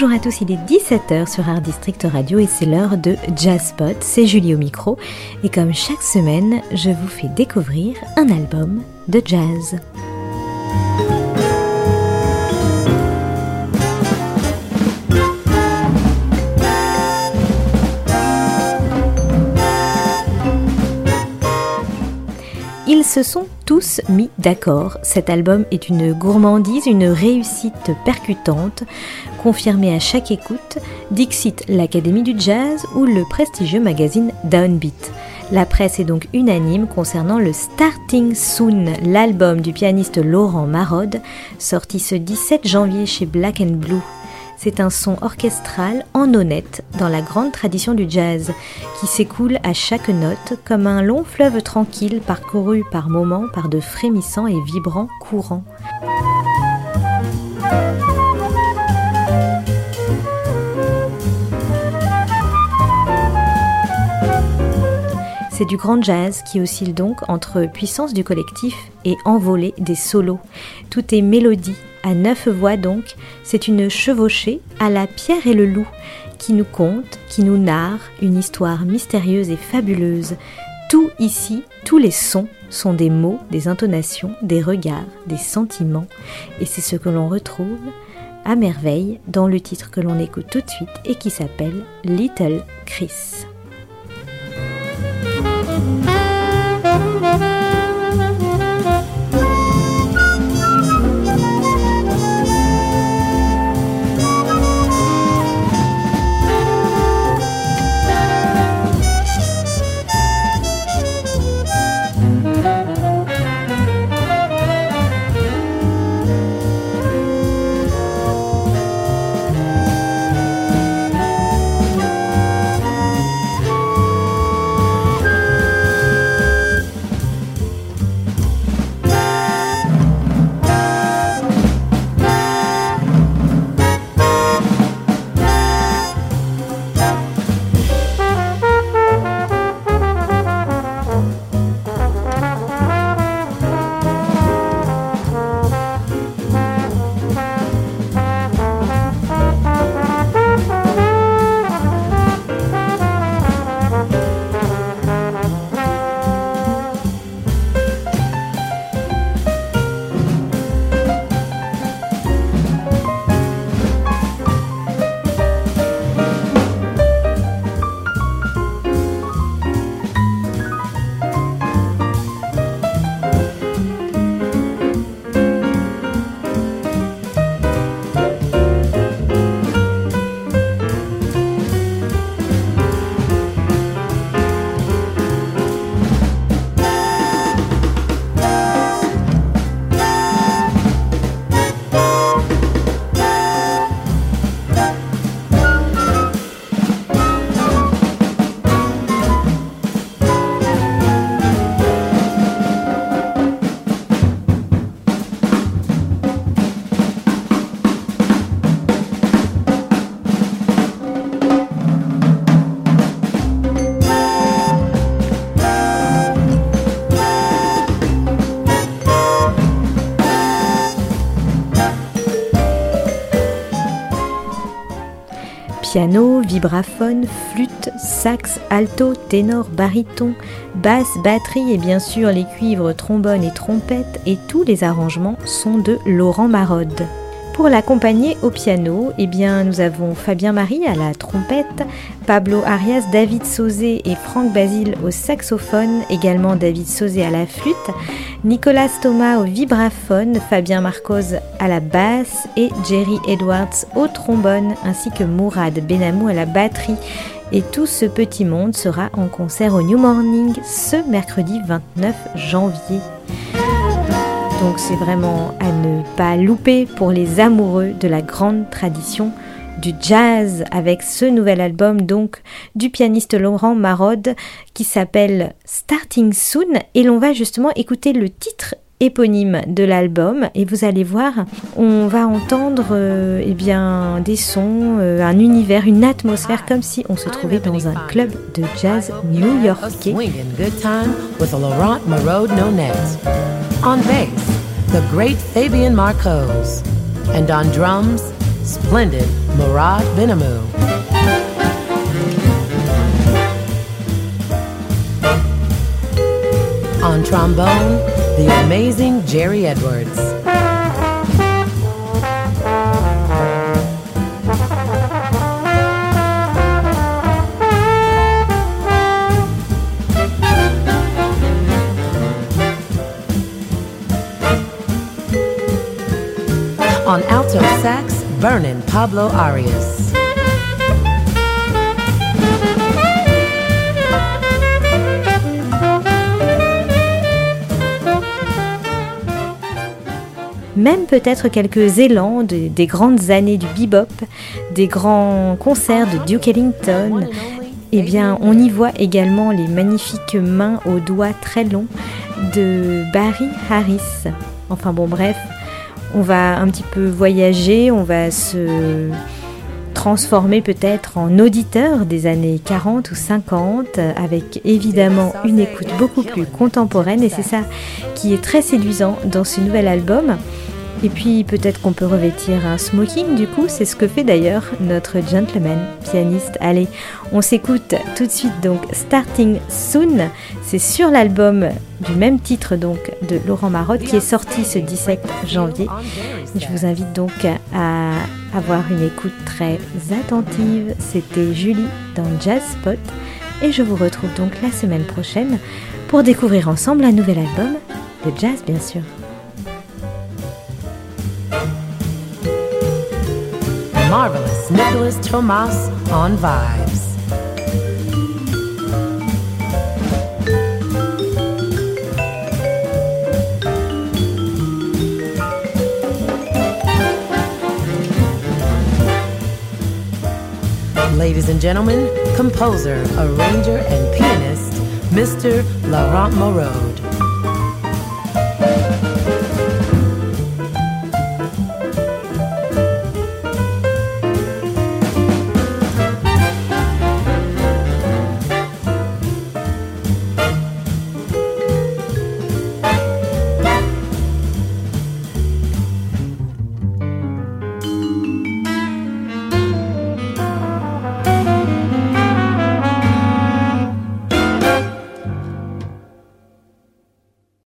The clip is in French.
Bonjour à tous, il est 17h sur Art District Radio et c'est l'heure de Jazzpot. C'est Julie au micro et comme chaque semaine, je vous fais découvrir un album de jazz. Ils se sont tous mis d'accord. Cet album est une gourmandise, une réussite percutante, confirmée à chaque écoute, Dixit l'Académie du Jazz ou le prestigieux magazine Downbeat. La presse est donc unanime concernant le Starting Soon, l'album du pianiste Laurent Marode, sorti ce 17 janvier chez Black and Blue c'est un son orchestral en honnête dans la grande tradition du jazz, qui s'écoule à chaque note comme un long fleuve tranquille parcouru par moments par de frémissants et vibrants courants. C'est du grand jazz qui oscille donc entre puissance du collectif et envolée des solos. Tout est mélodie, à neuf voix donc, c'est une chevauchée à la pierre et le loup qui nous conte, qui nous narre une histoire mystérieuse et fabuleuse. Tout ici, tous les sons sont des mots, des intonations, des regards, des sentiments, et c'est ce que l'on retrouve à merveille dans le titre que l'on écoute tout de suite et qui s'appelle Little Chris. Thank you. Piano, vibraphone, flûte, sax, alto, ténor, baryton, basse, batterie et bien sûr les cuivres, trombones et trompettes et tous les arrangements sont de Laurent Marode. Pour l'accompagner au piano, eh bien, nous avons Fabien Marie à la trompette, Pablo Arias, David Sauzé et Franck Basile au saxophone, également David Sauzé à la flûte, Nicolas Thomas au vibraphone, Fabien Marcos à la basse et Jerry Edwards au trombone, ainsi que Mourad Benamou à la batterie. Et tout ce petit monde sera en concert au New Morning ce mercredi 29 janvier. Donc c'est vraiment à ne pas louper pour les amoureux de la grande tradition du jazz avec ce nouvel album donc du pianiste Laurent Marode qui s'appelle Starting Soon. Et l'on va justement écouter le titre éponyme de l'album. Et vous allez voir on va entendre euh, eh bien des sons euh, un univers une atmosphère comme si on se trouvait dans un club de jazz new-yorkais On bass, the great Fabian Marcos. And on drums, splendid Murad Binamu. On trombone, the amazing Jerry Edwards. On alto sax, Vernon Pablo Arias. même peut-être quelques élans de- des grandes années du bebop, des grands concerts de Duke Ellington. Eh bien, on y voit également les magnifiques mains aux doigts très longs de Barry Harris. Enfin bon, bref, on va un petit peu voyager, on va se transformer peut-être en auditeur des années 40 ou 50 avec évidemment une écoute beaucoup plus contemporaine et c'est ça qui est très séduisant dans ce nouvel album. Et puis peut-être qu'on peut revêtir un smoking du coup, c'est ce que fait d'ailleurs notre gentleman pianiste. Allez, on s'écoute tout de suite donc Starting Soon, c'est sur l'album du même titre donc de Laurent Marotte qui est sorti ce 17 janvier. Je vous invite donc à avoir une écoute très attentive. C'était Julie dans Jazz Spot et je vous retrouve donc la semaine prochaine pour découvrir ensemble un nouvel album de jazz bien sûr. Marvelous Nicholas Tomas on vibes. Ladies and gentlemen, composer, arranger, and pianist, Mr. Laurent Moreau.